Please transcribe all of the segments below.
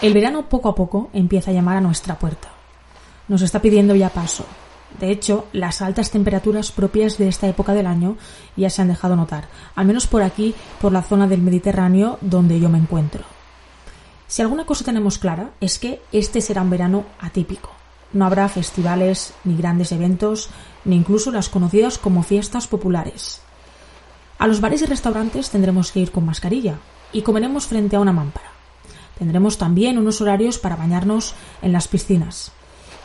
El verano poco a poco empieza a llamar a nuestra puerta. Nos está pidiendo ya paso. De hecho, las altas temperaturas propias de esta época del año ya se han dejado notar, al menos por aquí, por la zona del Mediterráneo donde yo me encuentro. Si alguna cosa tenemos clara es que este será un verano atípico. No habrá festivales, ni grandes eventos, ni incluso las conocidas como fiestas populares. A los bares y restaurantes tendremos que ir con mascarilla y comeremos frente a una mámpara. Tendremos también unos horarios para bañarnos en las piscinas.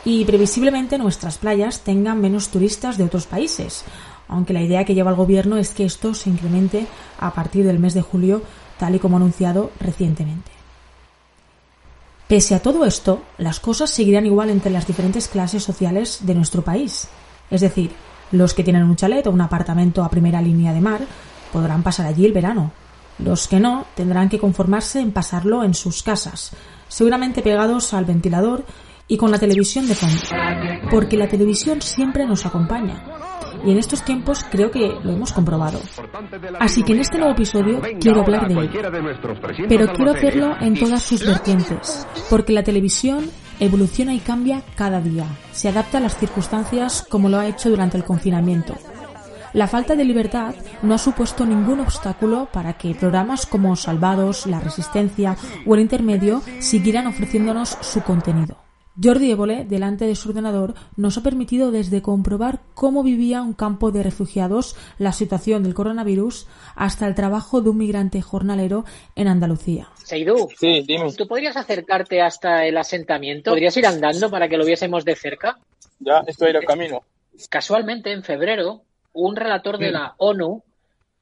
Y previsiblemente nuestras playas tengan menos turistas de otros países, aunque la idea que lleva el gobierno es que esto se incremente a partir del mes de julio, tal y como anunciado recientemente. Pese a todo esto, las cosas seguirán igual entre las diferentes clases sociales de nuestro país. Es decir, los que tienen un chalet o un apartamento a primera línea de mar podrán pasar allí el verano. Los que no tendrán que conformarse en pasarlo en sus casas, seguramente pegados al ventilador y con la televisión de fondo. Porque la televisión siempre nos acompaña y en estos tiempos creo que lo hemos comprobado. Así que en este nuevo episodio quiero hablar de ello. Pero quiero hacerlo en todas sus vertientes, porque la televisión evoluciona y cambia cada día. Se adapta a las circunstancias como lo ha hecho durante el confinamiento. La falta de libertad no ha supuesto ningún obstáculo para que programas como Salvados, La Resistencia o El Intermedio siguieran ofreciéndonos su contenido. Jordi Évole, delante de su ordenador, nos ha permitido desde comprobar cómo vivía un campo de refugiados, la situación del coronavirus, hasta el trabajo de un migrante jornalero en Andalucía. Seidú, Sí, dime. ¿tú podrías acercarte hasta el asentamiento? ¿Podrías ir andando para que lo viésemos de cerca? Ya estoy en el camino. Casualmente, en febrero, un relator de la ONU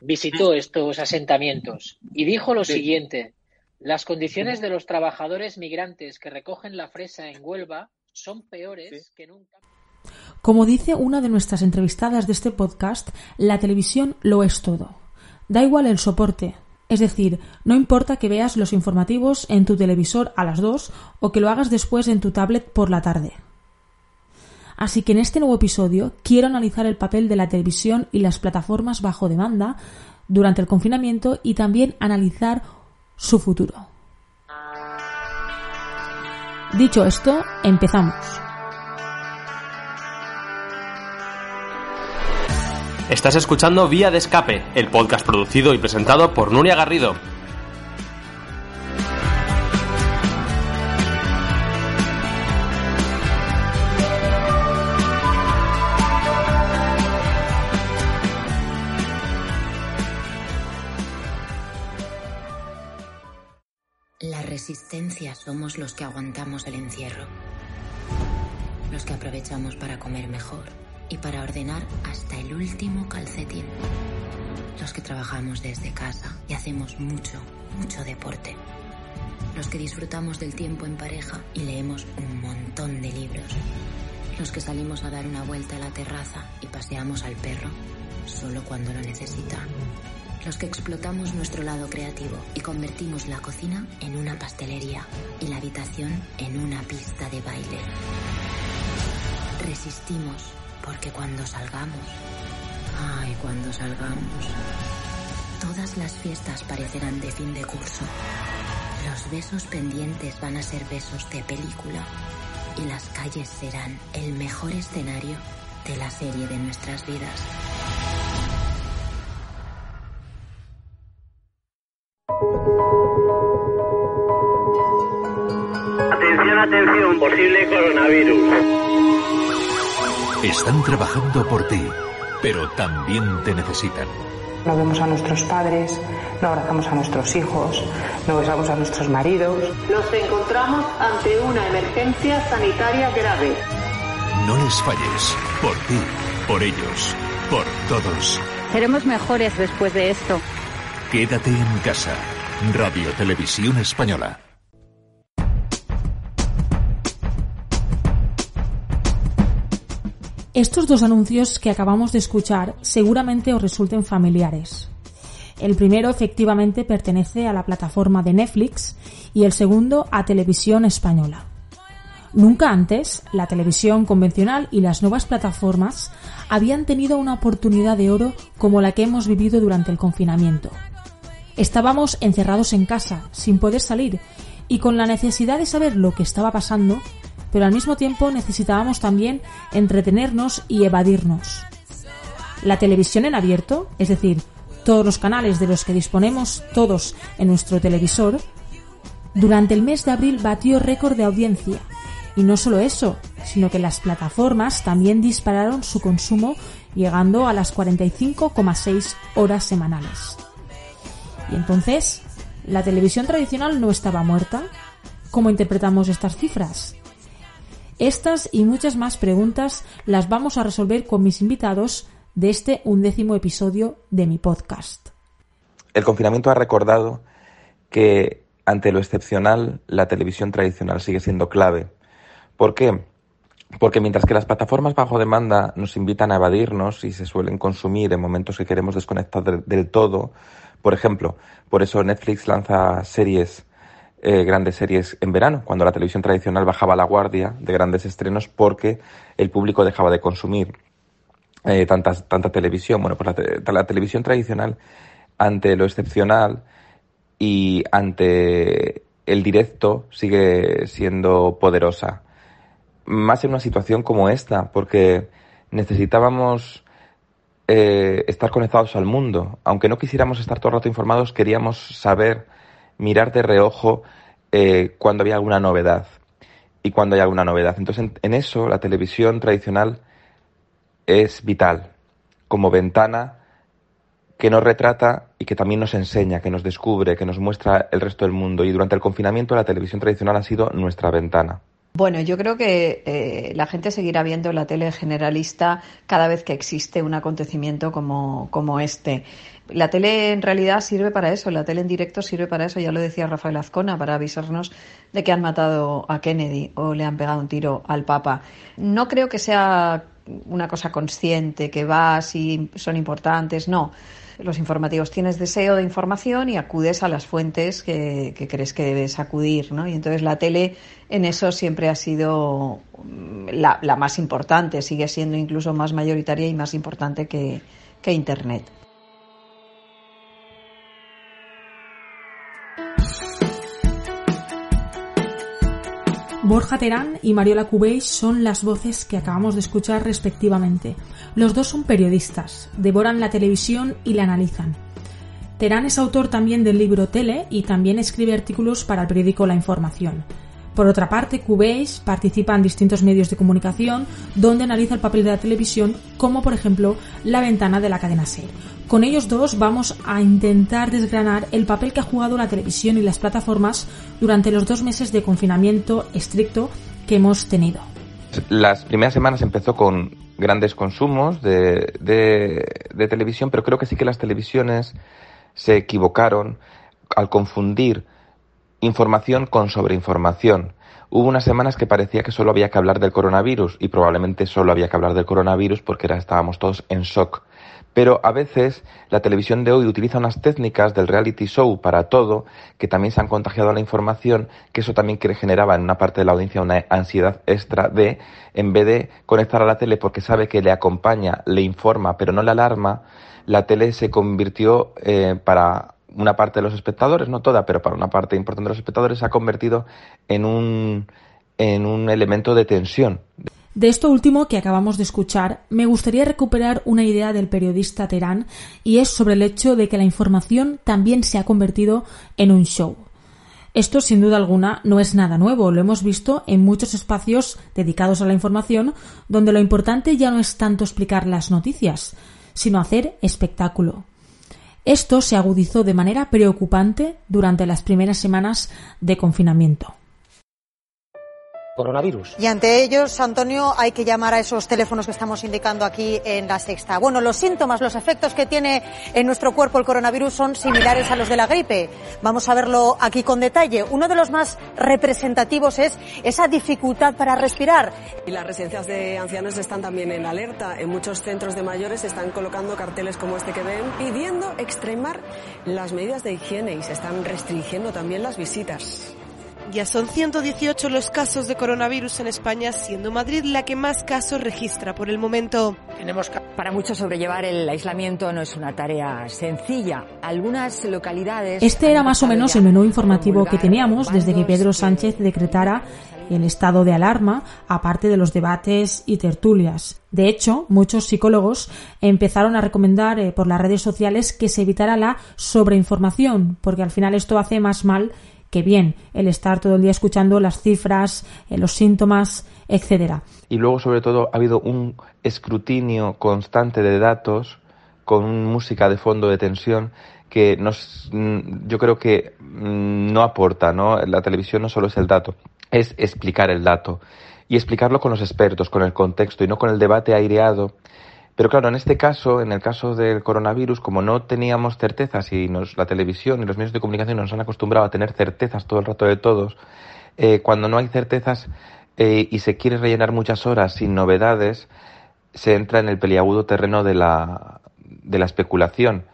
visitó estos asentamientos y dijo lo Sí. siguiente. Las condiciones de los trabajadores migrantes que recogen la fresa en Huelva son peores Sí. que nunca. Como dice una de nuestras entrevistadas de este podcast, la televisión lo es todo. Da igual el soporte. Es decir, no importa que veas los informativos en tu televisor a las 2 o que lo hagas después en tu tablet por la tarde. Así que en este nuevo episodio quiero analizar el papel de la televisión y las plataformas bajo demanda durante el confinamiento y también analizar su futuro. Dicho esto, empezamos. Estás escuchando Vía de Escape, el podcast producido y presentado por Nuria Garrido. Somos los que aguantamos el encierro. Los que aprovechamos para comer mejor y para ordenar hasta el último calcetín. Los que trabajamos desde casa y hacemos mucho, mucho deporte. Los que disfrutamos del tiempo en pareja y leemos un montón de libros. Los que salimos a dar una vuelta a la terraza y paseamos al perro solo cuando lo necesita. Los que explotamos nuestro lado creativo y convertimos la cocina en una pastelería y la habitación en una pista de baile. Resistimos porque cuando salgamos, ay, cuando salgamos, todas las fiestas parecerán de fin de curso. Los besos pendientes van a ser besos de película y las calles serán el mejor escenario de la serie de nuestras vidas. Posible coronavirus. Están trabajando por ti, pero también te necesitan. No vemos a nuestros padres, no abrazamos a nuestros hijos, no besamos a nuestros maridos. Nos encontramos ante una emergencia sanitaria grave. No les falles. Por ti, por ellos, por todos. Seremos mejores después de esto. Quédate en casa. Radio Televisión Española. Estos dos anuncios que acabamos de escuchar seguramente os resulten familiares. El primero efectivamente pertenece a la plataforma de Netflix y el segundo a Televisión Española. Nunca antes la televisión convencional y las nuevas plataformas habían tenido una oportunidad de oro como la que hemos vivido durante el confinamiento. Estábamos encerrados en casa, sin poder salir, y con la necesidad de saber lo que estaba pasando, pero al mismo tiempo necesitábamos también entretenernos y evadirnos. La televisión en abierto, es decir, todos los canales de los que disponemos todos en nuestro televisor, durante el mes de abril batió récord de audiencia. Y no solo eso, sino que las plataformas también dispararon su consumo llegando a las 45,6 horas semanales. Y entonces, ¿la televisión tradicional no estaba muerta? ¿Cómo interpretamos estas cifras? Estas y muchas más preguntas las vamos a resolver con mis invitados de este undécimo episodio de mi podcast. El confinamiento ha recordado que ante lo excepcional la televisión tradicional sigue siendo clave. ¿Por qué? Porque mientras que las plataformas bajo demanda nos invitan a evadirnos y se suelen consumir en momentos que queremos desconectar del todo, por ejemplo, por eso Netflix lanza series, eh, grandes series en verano, cuando la televisión tradicional bajaba la guardia de grandes estrenos porque el público dejaba de consumir eh, tanta, tanta televisión. Bueno, pues la, la televisión tradicional, ante lo excepcional y ante el directo, sigue siendo poderosa. Más en una situación como esta, porque necesitábamos eh, estar conectados al mundo. Aunque no quisiéramos estar todo el rato informados, queríamos saber, mirar de reojo eh, cuando había alguna novedad y cuando hay alguna novedad. Entonces, en, eso, la televisión tradicional es vital como ventana que nos retrata y que también nos enseña, que nos descubre, que nos muestra el resto del mundo. Y durante el confinamiento la televisión tradicional ha sido nuestra ventana. Bueno, yo creo que eh, la gente seguirá viendo la tele generalista cada vez que existe un acontecimiento como, como este. La tele en realidad sirve para eso, la tele en directo sirve para eso, ya lo decía Rafael Azcona, para avisarnos de que han matado a Kennedy o le han pegado un tiro al Papa. No creo que sea una cosa consciente, que va si son importantes, no los informativos tienes deseo de información y acudes a las fuentes que, crees que debes acudir, ¿no? Y entonces la tele en eso siempre ha sido mm, la, más importante, sigue siendo incluso más mayoritaria y más importante que Internet. Borja Terán y Mariola Cubéis son las voces que acabamos de escuchar respectivamente. Los dos son periodistas, devoran la televisión y la analizan. Terán es autor también del libro Tele y también escribe artículos para el periódico La Información. Por otra parte, Cubéis participa en distintos medios de comunicación donde analiza el papel de la televisión, como por ejemplo La ventana de la cadena SER. Con ellos dos vamos a intentar desgranar el papel que ha jugado la televisión y las plataformas durante los dos meses de confinamiento estricto que hemos tenido. Las primeras semanas empezó con grandes consumos de, de televisión, pero creo que sí que las televisiones se equivocaron al confundir información con sobreinformación. Hubo unas semanas que parecía que solo había que hablar del coronavirus y probablemente solo había que hablar del coronavirus porque estábamos todos en shock. Pero a veces la televisión de hoy utiliza unas técnicas del reality show para todo que también se han contagiado a la información, que eso también generaba en una parte de la audiencia una ansiedad extra de, en vez de conectar a la tele porque sabe que le acompaña, le informa, pero no le alarma, la tele se convirtió eh, para una parte de los espectadores, no toda, pero para una parte importante de los espectadores se ha convertido en un, en un elemento de tensión. De esto último que acabamos de escuchar, me gustaría recuperar una idea del periodista Terán y es sobre el hecho de que la información también se ha convertido en un show. Esto, sin duda alguna, no es nada nuevo, lo hemos visto en muchos espacios dedicados a la información, donde lo importante ya no es tanto explicar las noticias, sino hacer espectáculo. Esto se agudizó de manera preocupante durante las primeras semanas de confinamiento coronavirus. Y ante ellos, Antonio, hay que llamar a esos teléfonos que estamos indicando aquí en la sexta. Bueno, los síntomas, los efectos que tiene en nuestro cuerpo el coronavirus son similares a los de la gripe. Vamos a verlo aquí con detalle. Uno de los más representativos es esa dificultad para respirar. Y las residencias de ancianos están también en alerta. En muchos centros de mayores se están colocando carteles como este que ven pidiendo extremar las medidas de higiene y se están restringiendo también las visitas. Ya son 118 los casos de coronavirus en España, siendo Madrid la que más casos registra por el momento. Tenemos para muchos sobrellevar el aislamiento no es una tarea sencilla. Algunas localidades Este era más o menos el menú informativo que teníamos desde que Pedro Sánchez decretara el estado de alarma, aparte de los debates y tertulias. De hecho, muchos psicólogos empezaron a recomendar eh, por las redes sociales que se evitara la sobreinformación, porque al final esto hace más mal que bien el estar todo el día escuchando las cifras, eh, los síntomas, etcétera. Y luego, sobre todo, ha habido un escrutinio constante de datos con música de fondo de tensión que nos, mm, yo creo que mm, no aporta, ¿no? La televisión no solo es el dato, es explicar el dato y explicarlo con los expertos, con el contexto y no con el debate aireado. Pero claro, en este caso, en el caso del coronavirus, como no teníamos certezas y la televisión y los medios de comunicación nos han acostumbrado a tener certezas todo el rato de todos, eh, cuando no hay certezas eh, y se quiere rellenar muchas horas sin novedades, se entra en el peliagudo terreno de la, de la especulación.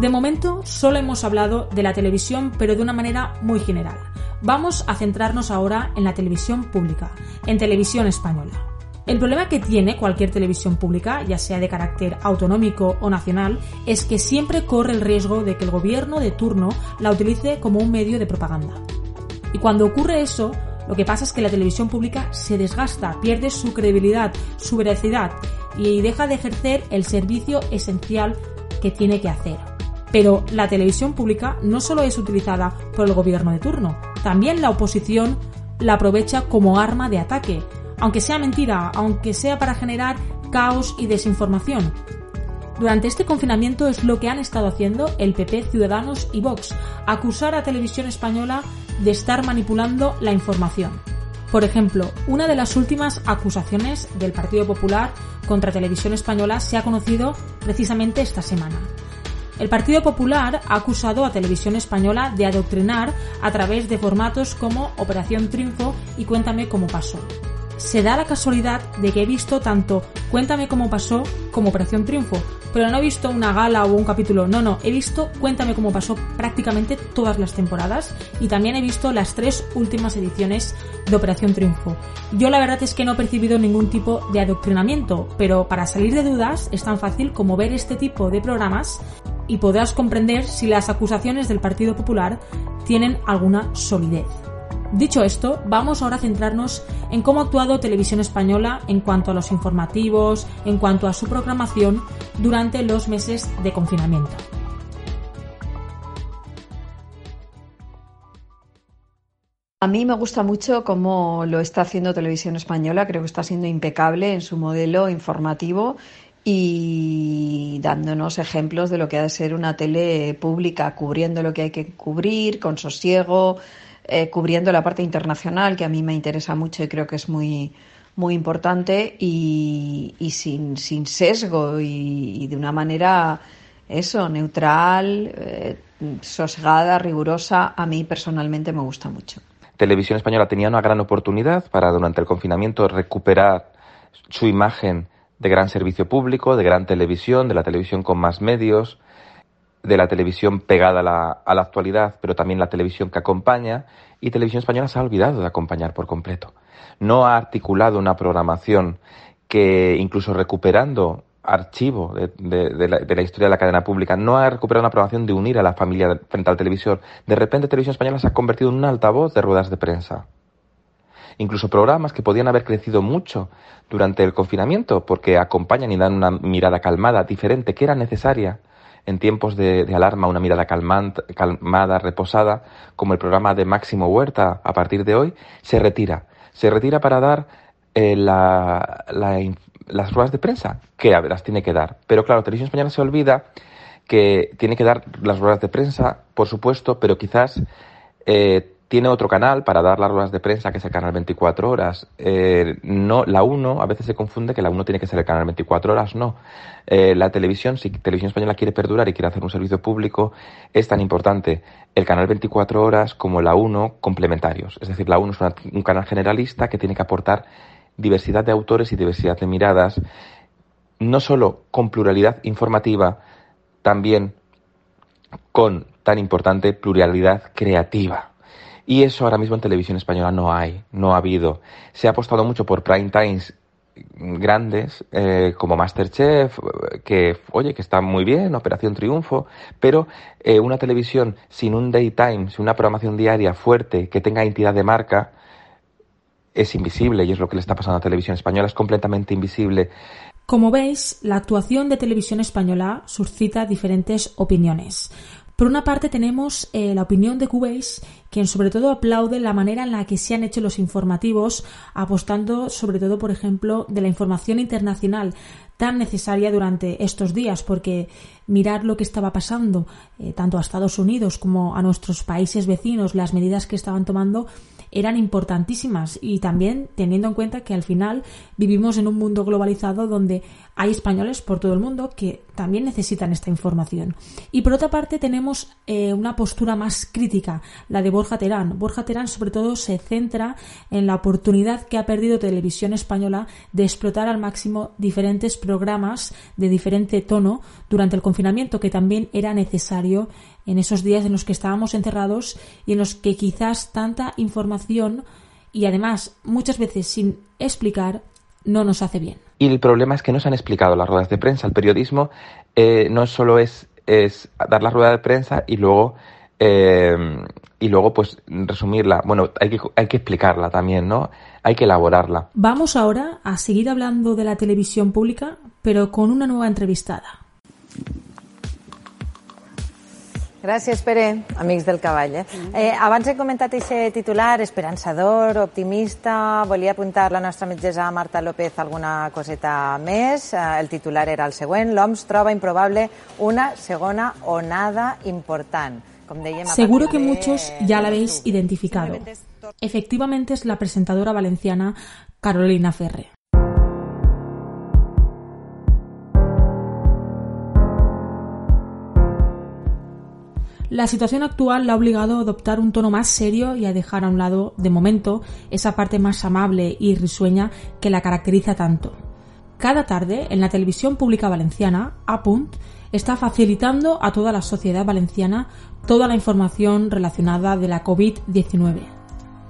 De momento solo hemos hablado de la televisión, pero de una manera muy general. Vamos a centrarnos ahora en la televisión pública, en televisión española. El problema que tiene cualquier televisión pública, ya sea de carácter autonómico o nacional, es que siempre corre el riesgo de que el gobierno de turno la utilice como un medio de propaganda. Y cuando ocurre eso, lo que pasa es que la televisión pública se desgasta, pierde su credibilidad, su veracidad y deja de ejercer el servicio esencial que tiene que hacer. Pero la televisión pública no solo es utilizada por el gobierno de turno, también la oposición la aprovecha como arma de ataque, aunque sea mentira, aunque sea para generar caos y desinformación. Durante este confinamiento es lo que han estado haciendo el PP, Ciudadanos y Vox, acusar a Televisión Española de estar manipulando la información. Por ejemplo, una de las últimas acusaciones del Partido Popular contra Televisión Española se ha conocido precisamente esta semana. El Partido Popular ha acusado a Televisión Española de adoctrinar a través de formatos como Operación Triunfo y Cuéntame cómo pasó. Se da la casualidad de que he visto tanto Cuéntame cómo pasó como Operación Triunfo, pero no he visto una gala o un capítulo, no, no, he visto Cuéntame cómo pasó prácticamente todas las temporadas y también he visto las tres últimas ediciones de Operación Triunfo. Yo la verdad es que no he percibido ningún tipo de adoctrinamiento, pero para salir de dudas es tan fácil como ver este tipo de programas y podrás comprender si las acusaciones del Partido Popular tienen alguna solidez. Dicho esto, vamos ahora a centrarnos en cómo ha actuado Televisión Española en cuanto a los informativos, en cuanto a su programación durante los meses de confinamiento. A mí me gusta mucho cómo lo está haciendo Televisión Española, creo que está siendo impecable en su modelo informativo y dándonos ejemplos de lo que ha de ser una tele pública, cubriendo lo que hay que cubrir, con sosiego, eh, cubriendo la parte internacional, que a mí me interesa mucho y creo que es muy, muy importante, y, y sin, sin sesgo y, de una manera, eso, neutral, eh, sosegada, rigurosa, a mí personalmente me gusta mucho. Televisión Española tenía una gran oportunidad para durante el confinamiento recuperar su imagen de gran servicio público, de gran televisión, de la televisión con más medios, de la televisión pegada a la, a la, actualidad, pero también la televisión que acompaña, y Televisión Española se ha olvidado de acompañar por completo. No ha articulado una programación que, incluso recuperando archivo de, de, de, la, de, la, historia de la cadena pública, no ha recuperado una programación de unir a la familia frente al televisor. De repente Televisión Española se ha convertido en un altavoz de ruedas de prensa. Incluso programas que podían haber crecido mucho durante el confinamiento porque acompañan y dan una mirada calmada, diferente, que era necesaria en tiempos de, alarma, una mirada calmada, reposada, como el programa de Máximo Huerta a partir de hoy, se retira. Se retira para dar eh, la, la, las ruedas de prensa, que las tiene que dar. Pero claro, Televisión Española se olvida que tiene que dar las ruedas de prensa, por supuesto, pero quizás eh, tiene otro canal para dar las ruedas de prensa, que es el canal 24 horas. Eh, no, la 1, a veces se confunde que la 1 tiene que ser el canal 24 horas, no. Eh, la televisión, si Televisión Española quiere perdurar y quiere hacer un servicio público, es tan importante el canal 24 horas como la 1 complementarios. Es decir, la 1 es un canal generalista que tiene que aportar diversidad de autores y diversidad de miradas, no solo con pluralidad informativa, también con tan importante pluralidad creativa. Y eso ahora mismo en televisión española no hay, no ha habido. Se ha apostado mucho por prime times grandes eh, como Masterchef, que oye, que está muy bien, Operación Triunfo, pero eh, una televisión sin un daytime, sin una programación diaria fuerte, que tenga entidad de marca, es invisible y es lo que le está pasando a la televisión española, es completamente invisible. Como veis, la actuación de televisión española suscita diferentes opiniones. Por una parte tenemos eh, la opinión de Cubase, quien sobre todo aplaude la manera en la que se han hecho los informativos, apostando sobre todo, por ejemplo, de la información internacional tan necesaria durante estos días, porque mirar lo que estaba pasando, eh, tanto a Estados Unidos como a nuestros países vecinos, las medidas que estaban tomando, eran importantísimas. Y también teniendo en cuenta que al final vivimos en un mundo globalizado donde hay españoles por todo el mundo que también necesitan esta información. Y por otra parte tenemos eh, una postura más crítica, la de Borja Terán. Borja Terán sobre todo se centra en la oportunidad que ha perdido Televisión Española de explotar al máximo diferentes programas de diferente tono durante el confinamiento que también era necesario en esos días en los que estábamos encerrados y en los que quizás tanta información y además muchas veces sin explicar no nos hace bien. Y el problema es que no se han explicado las ruedas de prensa. El periodismo eh, no solo es, es, dar la rueda de prensa y luego eh, y luego pues resumirla. Bueno, hay que, hay que explicarla también, ¿no? Hay que elaborarla. Vamos ahora a seguir hablando de la televisión pública, pero con una nueva entrevistada. Gràcies, Pere, amics del cavall. Eh? Eh, abans he comentat aquest titular, esperançador, optimista, volia apuntar la nostra metgessa Marta López alguna coseta més. Eh, el titular era el següent, l'OMS troba improbable una segona onada important. Com dèiem, Seguro que muchos ya la habéis identificado. Efectivamente es la presentadora valenciana Carolina Ferre. La situación actual la ha obligado a adoptar un tono más serio y a dejar a un lado, de momento, esa parte más amable y risueña que la caracteriza tanto. Cada tarde, en la televisión pública valenciana, Apunt está facilitando a toda la sociedad valenciana toda la información relacionada de la COVID-19.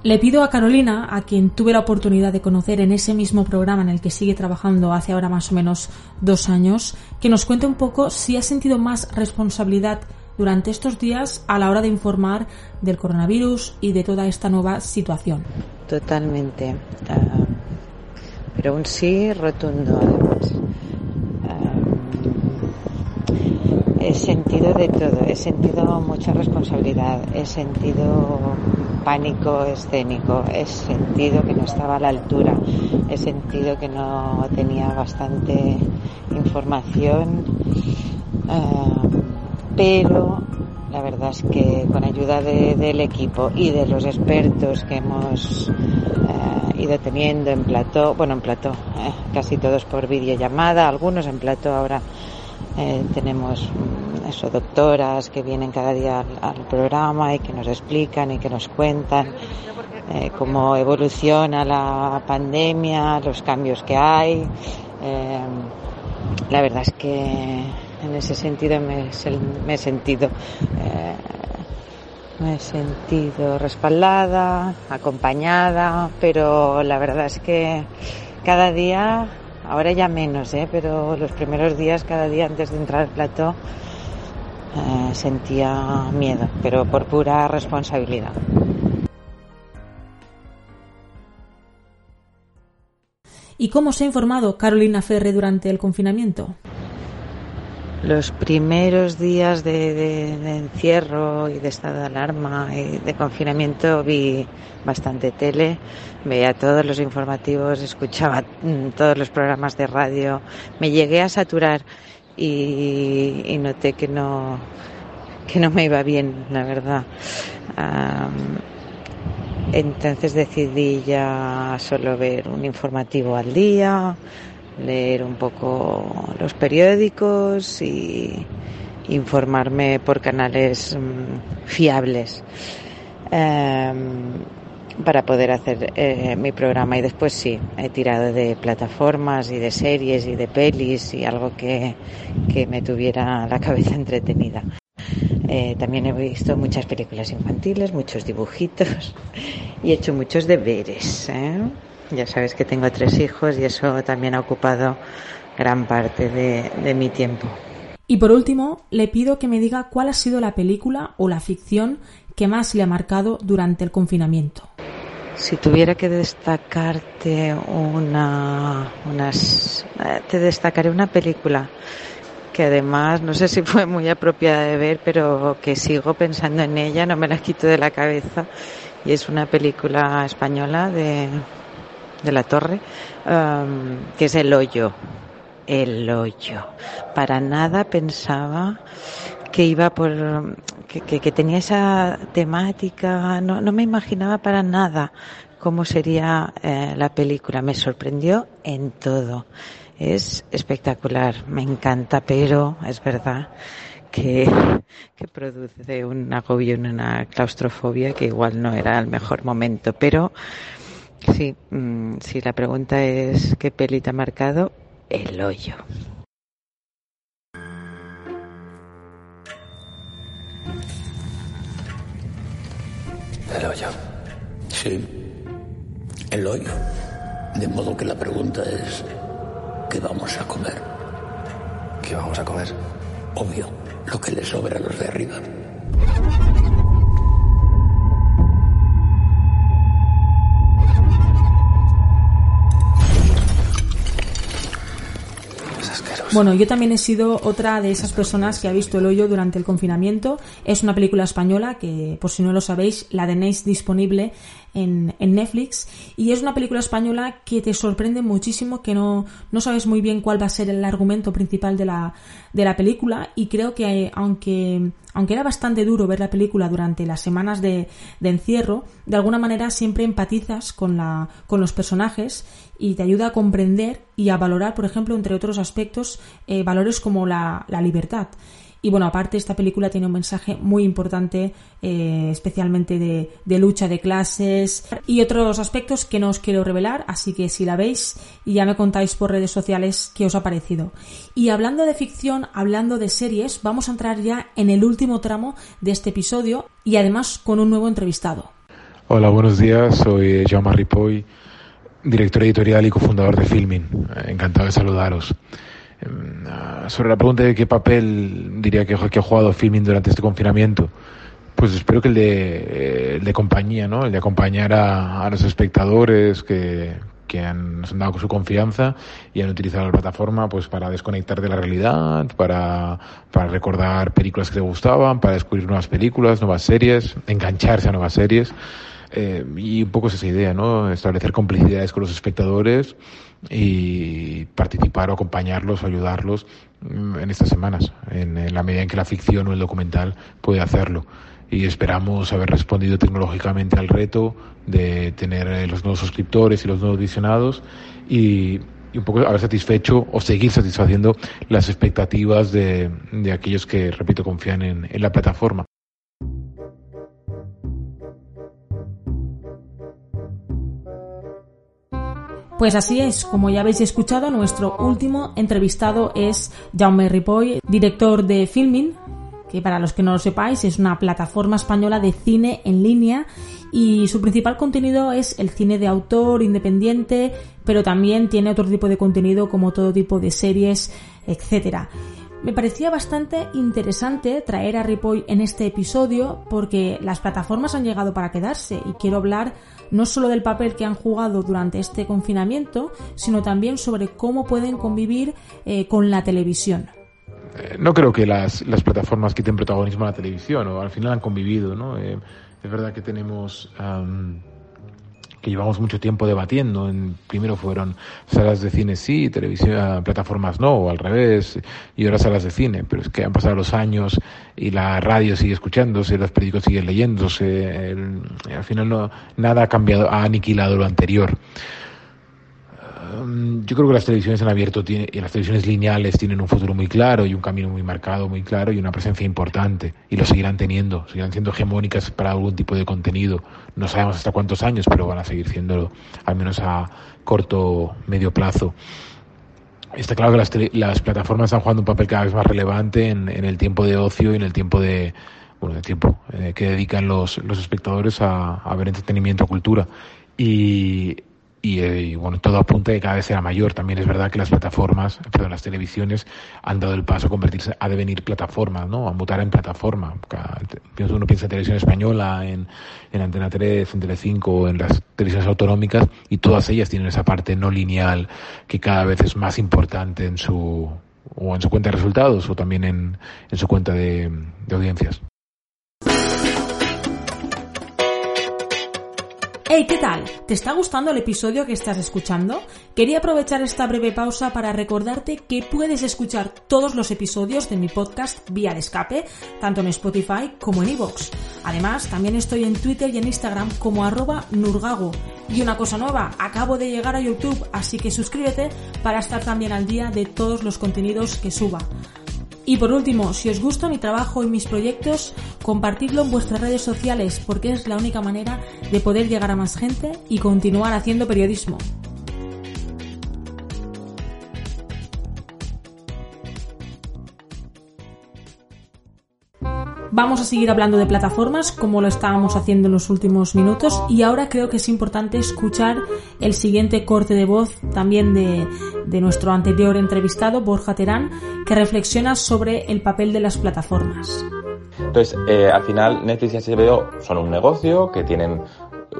Le pido a Carolina, a quien tuve la oportunidad de conocer en ese mismo programa en el que sigue trabajando hace ahora más o menos dos años, que nos cuente un poco si ha sentido más responsabilidad durante estos días a la hora de informar del coronavirus y de toda esta nueva situación. Totalmente. Uh, pero un sí rotundo, además. Uh, he sentido de todo, he sentido mucha responsabilidad, he sentido pánico escénico, he sentido que no estaba a la altura, he sentido que no tenía bastante información. Uh, pero la verdad es que con ayuda de, del equipo y de los expertos que hemos eh, ido teniendo en plató, bueno, en plató, eh, casi todos por videollamada, algunos en plató ahora eh, tenemos mm, eso, doctoras que vienen cada día al, programa y que nos explican y que nos cuentan cómo evoluciona la pandemia, los cambios que hay. La verdad es que en ese sentido me, he sentido eh, me he sentido respaldada, acompañada, pero la verdad es que cada día, ahora ya menos, ¿eh? pero los primeros días, cada día antes de entrar al plató, eh, sentía miedo, pero por pura responsabilidad. ¿Y cómo se ha informado Carolina Ferre durante el confinamiento? Los primeros días de, encierro y de estado de alarma y de confinamiento vi bastante tele, veía todos los informativos, escuchaba mm, todos los programas de radio, me llegué a saturar y, y noté que no que no me iba bien, la verdad. Um, entonces decidí ya solo ver un informativo al día, leer un poco los periódicos y informarme por canales um, fiables eh, para poder hacer eh, mi programa y después sí, he tirado de plataformas y de series y de pelis y algo que, que me tuviera la cabeza entretenida. Eh, también he visto muchas películas infantiles, muchos dibujitos y he hecho muchos deberes. ¿eh? Ya sabes que tengo tres hijos y eso también ha ocupado gran parte de, de mi tiempo. Y por último, le pido que me diga cuál ha sido la película o la ficción que más le ha marcado durante el confinamiento. Si tuviera que destacarte una, unas, eh, te destacaré una película que además no sé si fue muy apropiada de ver, pero que sigo pensando en ella, no me la quito de la cabeza. Y es una película española de, de la Torre, um, que es El Hoyo. El Hoyo. Para nada pensaba que iba por que, que, que tenía esa temática no, no, me imaginaba para nada cómo sería eh, la película me sorprendió en todo es espectacular me encanta pero es verdad que, que produce un agobio y una claustrofobia que igual no era el mejor momento pero sí mmm, si la pregunta es qué peli te ha marcado el hoyo El hoyo. Sí, el hoyo. De modo que la pregunta es, ¿qué vamos a comer? ¿Qué vamos a comer? Obvio, lo que les sobra a los de arriba. Bueno, yo también he sido otra de esas personas que ha visto El Hoyo durante el confinamiento. Es una película española que, por si no lo sabéis, la tenéis disponible en, en, Netflix y es una película española que te sorprende muchísimo, que no, no sabes muy bien cuál va a ser el argumento principal de la, de la película y creo que aunque, aunque era bastante duro ver la película durante las semanas de, de encierro, de alguna manera siempre empatizas con, la, con los personajes y te ayuda a comprender y a valorar, por ejemplo, entre otros aspectos, eh, valores como la, la libertad. Y bueno, aparte esta película tiene un mensaje muy importante, eh, especialmente de, lucha de clases y otros aspectos que no os quiero revelar, así que si la veis y ya me contáis por redes sociales qué os ha parecido. Y hablando de ficción, hablando de series, vamos a entrar ya en el último tramo de este episodio y además con un nuevo entrevistado. Hola, buenos días, soy Jaume Ripoll, director editorial y cofundador de Filmin. Encantado de saludaros. Sobre la pregunta de qué papel diría que, ha jugado Filming durante este confinamiento, pues espero que el de, de compañía, ¿no? El de acompañar a, los espectadores que, que han, nos han dado su confianza y han utilizado la plataforma pues para desconectar de la realidad, para, para recordar películas que les gustaban, para descubrir nuevas películas, nuevas series, engancharse a nuevas series. Eh, y un poco es esa idea, ¿no? Establecer complicidades con los espectadores y participar o acompañarlos o ayudarlos en estas semanas, en, la medida en que la ficción o el documental puede hacerlo. Y esperamos haber respondido tecnológicamente al reto de tener los nuevos suscriptores y los nuevos visionados y, y un poco haber satisfecho o seguir satisfaciendo las expectativas de, de aquellos que, repito, confían en, en la plataforma. Pues así es, como ya habéis escuchado, nuestro último entrevistado es Jaume Ripoll, director de Filmin, que para los que no lo sepáis es una plataforma española de cine en línea y su principal contenido es el cine de autor independiente, pero también tiene otro tipo de contenido como todo tipo de series, etcétera. Me parecía bastante interesante traer a Ripoll en este episodio porque las plataformas han llegado para quedarse y quiero hablar no solo del papel que han jugado durante este confinamiento, sino también sobre cómo pueden convivir eh, con la televisión. No creo que las, las, plataformas quiten protagonismo a la televisión, o al final han convivido, ¿no? Eh, es verdad que tenemos... que llevamos mucho tiempo debatiendo. En, primero fueron salas de cine sí, televisión, plataformas no, o al revés, y ahora salas de cine. Pero es que han pasado los años y la radio sigue escuchándose, los periódicos siguen leyéndose. Al final no, nada ha cambiado, ha aniquilado lo anterior. Yo creo que las televisiones han abierto y las televisiones lineales tienen un futuro muy claro y un camino muy marcado, muy claro y una presencia importante. Y lo seguirán teniendo, seguirán siendo hegemónicas para algún tipo de contenido. No sabemos hasta cuántos años, pero van a seguir siéndolo, al menos a corto, medio plazo. está claro que las, las, plataformas están jugando un papel cada vez más relevante en, en, el tiempo de ocio y en el tiempo de, bueno, de tiempo eh, que dedican los, los espectadores a, a ver entretenimiento, cultura. Y eh, y, bueno, todo apunta que cada vez será mayor. También es verdad que las plataformas, perdón, las televisiones han dado el paso a convertirse, a devenir plataformas, ¿no? A mutar en plataforma. Uno piensa en televisión española, en, en Antena 3, en Telecinco, en las televisiones autonómicas, y todas ellas tienen esa parte no lineal que cada vez es más importante en su, o en su cuenta de resultados, o también en, en su cuenta de, de audiencias. Hey, ¿qué tal? ¿Te está gustando el episodio que estás escuchando? Quería aprovechar esta breve pausa para recordarte que puedes escuchar todos los episodios de mi podcast vía de escape, tanto en Spotify como en iVoox. Además, también estoy en Twitter y en Instagram como arroba nurgago. Y una cosa nueva, acabo de llegar a YouTube, así que suscríbete para estar también al día de todos los contenidos que suba. Y por último, si os gusta mi trabajo y mis proyectos, compartidlo en vuestras redes sociales porque es la única manera de poder llegar a más gente y continuar haciendo periodismo. Vamos a seguir hablando de plataformas como lo estábamos haciendo en los últimos minutos y ahora creo que es importante escuchar el siguiente corte de voz también de, nuestro anterior entrevistado, Borja Terán, que reflexiona sobre el papel de las plataformas. Entonces, eh, al final Netflix y HBO son un negocio que tienen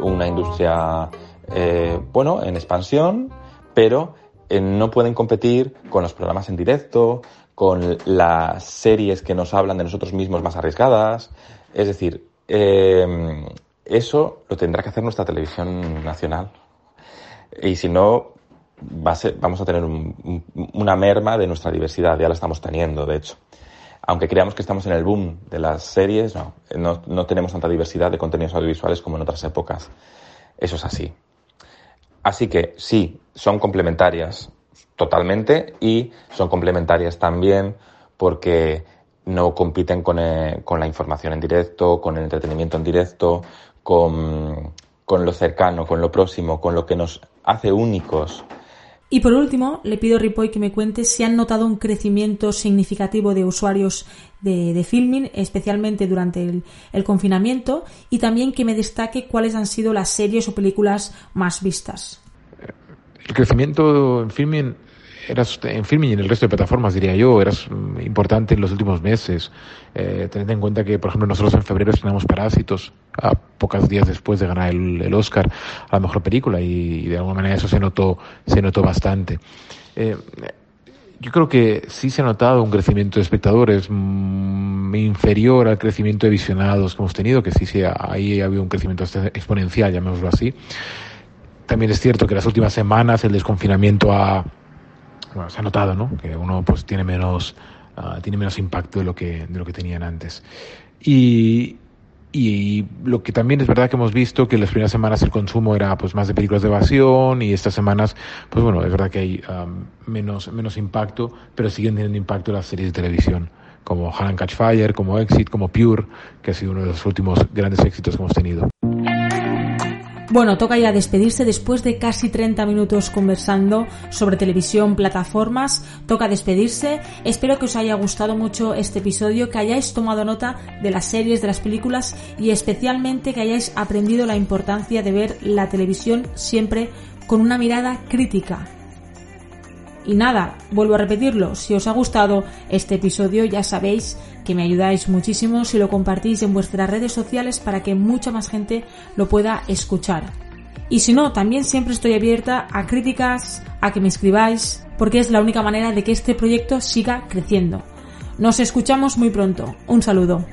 una industria, eh, bueno, en expansión, pero eh, no pueden competir con los programas en directo, con las series que nos hablan de nosotros mismos más arriesgadas. Es decir, eh, eso lo tendrá que hacer nuestra televisión nacional. Y si no, va a ser, vamos a tener un, una merma de nuestra diversidad. Ya la estamos teniendo, de hecho. Aunque creamos que estamos en el boom de las series, no, no, no tenemos tanta diversidad de contenidos audiovisuales como en otras épocas. Eso es así. Así que sí, son complementarias totalmente y son complementarias también porque no compiten con, eh, con, la información en directo, con el entretenimiento en directo, con, con lo cercano, con lo próximo, con lo que nos hace únicos. Y por último, le pido a Ripoy que me cuente si han notado un crecimiento significativo de usuarios de, de filming, especialmente durante el, el, confinamiento, y también que me destaque cuáles han sido las series o películas más vistas. El crecimiento en filming eras en filming y en el resto de plataformas, diría yo, eras importante en los últimos meses. Eh, tened en cuenta que, por ejemplo, nosotros en febrero estrenamos Parásitos, a pocos días después de ganar el, el Oscar a la mejor película, y, de alguna manera eso se notó, se notó bastante. Eh, yo creo que sí se ha notado un crecimiento de espectadores mmm, inferior al crecimiento de visionados que hemos tenido, que sí, sí, ahí ha habido un crecimiento exponencial, llamémoslo así. También es cierto que las últimas semanas el desconfinamiento ha, bueno, se ha notado, ¿no? Que uno pues tiene menos, uh, tiene menos impacto de lo que, de lo que tenían antes. Y, y lo que también es verdad que hemos visto que en las primeras semanas el consumo era pues más de películas de evasión y estas semanas pues bueno es verdad que hay um, menos menos impacto pero siguen teniendo impacto las series de televisión como Hannah Catch Fire como Exit como Pure que ha sido uno de los últimos grandes éxitos que hemos tenido bueno, toca ya despedirse después de casi 30 minutos conversando sobre televisión, plataformas. Toca despedirse. Espero que os haya gustado mucho este episodio, que hayáis tomado nota de las series, de las películas y especialmente que hayáis aprendido la importancia de ver la televisión siempre con una mirada crítica. Y nada, vuelvo a repetirlo, si os ha gustado este episodio ya sabéis que me ayudáis muchísimo si lo compartís en vuestras redes sociales para que mucha más gente lo pueda escuchar. Y si no, también siempre estoy abierta a críticas, a que me escribáis, porque es la única manera de que este proyecto siga creciendo. Nos escuchamos muy pronto. Un saludo.